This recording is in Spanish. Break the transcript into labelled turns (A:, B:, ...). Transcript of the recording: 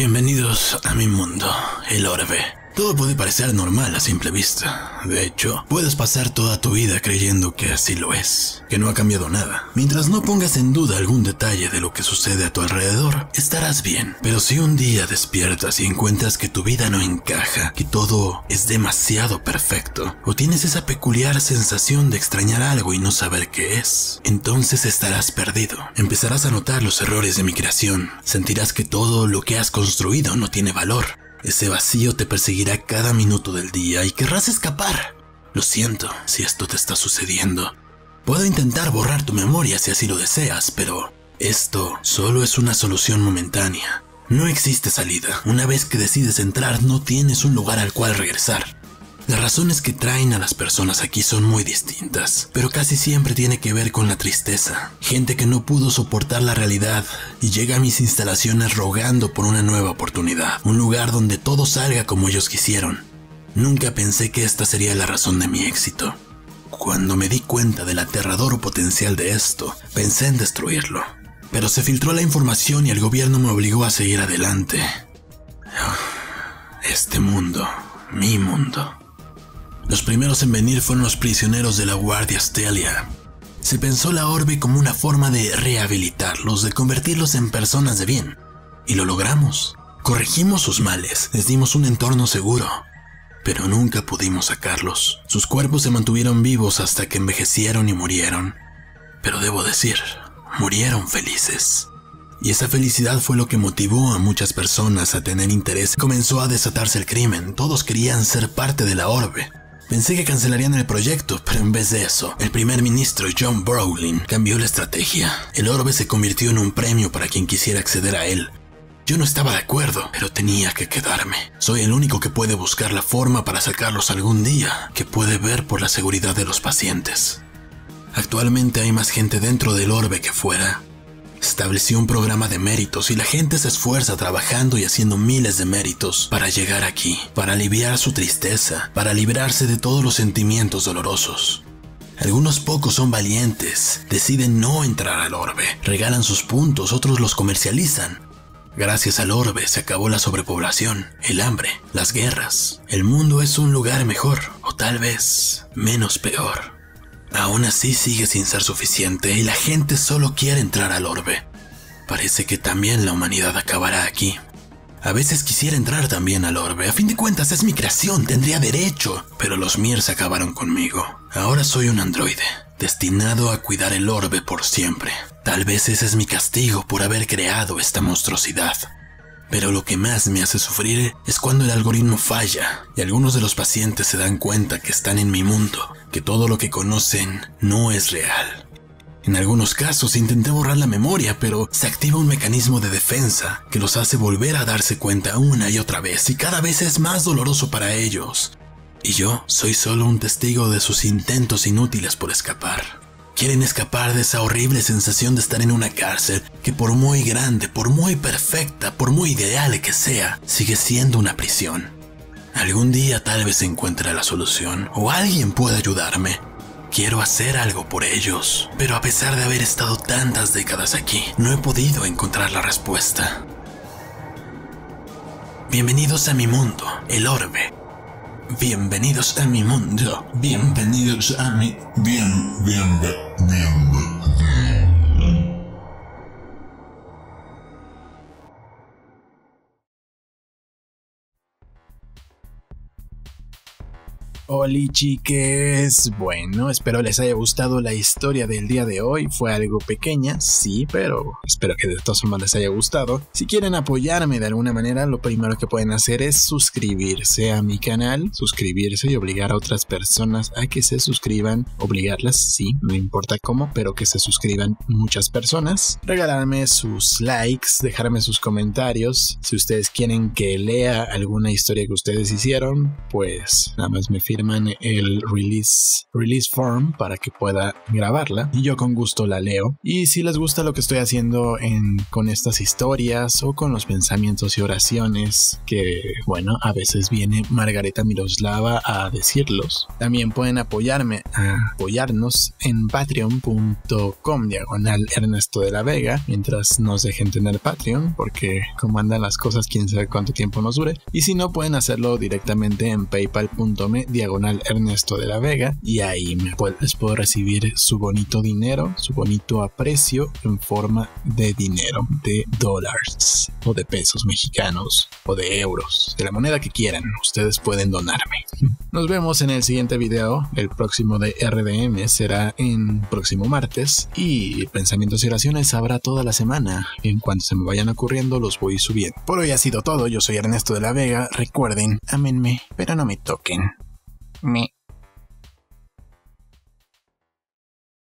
A: Bienvenidos a mi mundo, el orbe. Todo puede parecer normal a simple vista. De hecho, puedes pasar toda tu vida creyendo que así lo es, que no ha cambiado nada. Mientras no pongas en duda algún detalle de lo que sucede a tu alrededor, estarás bien. Pero si un día despiertas y encuentras que tu vida no encaja, que todo es demasiado perfecto, o tienes esa peculiar sensación de extrañar algo y no saber qué es, entonces estarás perdido. Empezarás a notar los errores de mi creación, sentirás que todo lo que has construido no tiene valor ese vacío te perseguirá cada minuto del día y querrás escapar. Lo siento si esto te está sucediendo. Puedo intentar borrar tu memoria si así lo deseas, pero esto solo es una solución momentánea. No existe salida. Una vez que decides entrar, no tienes un lugar al cual regresar. Las razones que traen a las personas aquí son muy distintas, pero casi siempre tiene que ver con la tristeza. Gente que no pudo soportar la realidad y llega a mis instalaciones rogando por una nueva oportunidad, un lugar donde todo salga como ellos quisieron. Nunca pensé que esta sería la razón de mi éxito. Cuando me di cuenta del aterrador potencial de esto, pensé en destruirlo. Pero se filtró la información y el gobierno me obligó a seguir adelante. Este mundo, mi mundo. Los primeros en venir fueron los prisioneros de la Guardia Stelia. Se pensó la orbe como una forma de rehabilitarlos, de convertirlos en personas de bien. Y lo logramos. Corregimos sus males, les dimos un entorno seguro. Pero nunca pudimos sacarlos. Sus cuerpos se mantuvieron vivos hasta que envejecieron y murieron. Pero debo decir, murieron felices. Y esa felicidad fue lo que motivó a muchas personas a tener interés. Comenzó a desatarse el crimen, todos querían ser parte de la orbe. Pensé que cancelarían el proyecto, pero en vez de eso, el primer ministro John Browning cambió la estrategia. El orbe se convirtió en un premio para quien quisiera acceder a él. Yo no estaba de acuerdo, pero tenía que quedarme. Soy el único que puede buscar la forma para sacarlos algún día, que puede ver por la seguridad de los pacientes. Actualmente hay más gente dentro del orbe que fuera, Estableció un programa de méritos y la gente se esfuerza trabajando y haciendo miles de méritos para llegar aquí, para aliviar su tristeza, para librarse de todos los sentimientos dolorosos. Algunos pocos son valientes, deciden no entrar al orbe, regalan sus puntos, otros los comercializan. Gracias al orbe se acabó la sobrepoblación, el hambre, las guerras. El mundo es un lugar mejor, o tal vez menos peor. Aún así sigue sin ser suficiente y la gente solo quiere entrar al orbe. Parece que también la humanidad acabará aquí. A veces quisiera entrar también al orbe, a fin de cuentas es mi creación, tendría derecho, pero los Mirs acabaron conmigo. Ahora soy un androide, destinado a cuidar el orbe por siempre. Tal vez ese es mi castigo por haber creado esta monstruosidad. Pero lo que más me hace sufrir es cuando el algoritmo falla y algunos de los pacientes se dan cuenta que están en mi mundo, que todo lo que conocen no es real. En algunos casos intenté borrar la memoria, pero se activa un mecanismo de defensa que los hace volver a darse cuenta una y otra vez y cada vez es más doloroso para ellos. Y yo soy solo un testigo de sus intentos inútiles por escapar. Quieren escapar de esa horrible sensación de estar en una cárcel que por muy grande, por muy perfecta, por muy ideal que sea, sigue siendo una prisión. Algún día tal vez encuentre la solución o alguien pueda ayudarme. Quiero hacer algo por ellos, pero a pesar de haber estado tantas décadas aquí, no he podido encontrar la respuesta. Bienvenidos a mi mundo, el orbe, Bienvenidos a mi mundo. Bienvenidos a mi...
B: Bien, bien, bien.
C: Hola chiques, bueno, espero les haya gustado la historia del día de hoy. Fue algo pequeña, sí, pero espero que de todas formas les haya gustado. Si quieren apoyarme de alguna manera, lo primero que pueden hacer es suscribirse a mi canal, suscribirse y obligar a otras personas a que se suscriban. Obligarlas, sí, no importa cómo, pero que se suscriban muchas personas. Regalarme sus likes, dejarme sus comentarios. Si ustedes quieren que lea alguna historia que ustedes hicieron, pues nada más me firman firman el release, release form para que pueda grabarla y yo con gusto la leo. Y si les gusta lo que estoy haciendo en, con estas historias o con los pensamientos y oraciones que, bueno, a veces viene Margareta Miroslava a decirlos, también pueden apoyarme, a apoyarnos en patreon.com diagonal Ernesto de la Vega mientras nos dejen tener Patreon porque como andan las cosas quién sabe cuánto tiempo nos dure y si no pueden hacerlo directamente en paypal.me diagonal Ernesto de la Vega y ahí les puedo recibir su bonito dinero, su bonito aprecio en forma de dinero, de dólares o de pesos mexicanos o de euros, de la moneda que quieran, ustedes pueden donarme. Nos vemos en el siguiente video, el próximo de RDM será en próximo martes y pensamientos y oraciones habrá toda la semana. En cuanto se me vayan ocurriendo los voy subiendo. Por hoy ha sido todo, yo soy Ernesto de la Vega, recuerden, ámenme, pero no me toquen. Me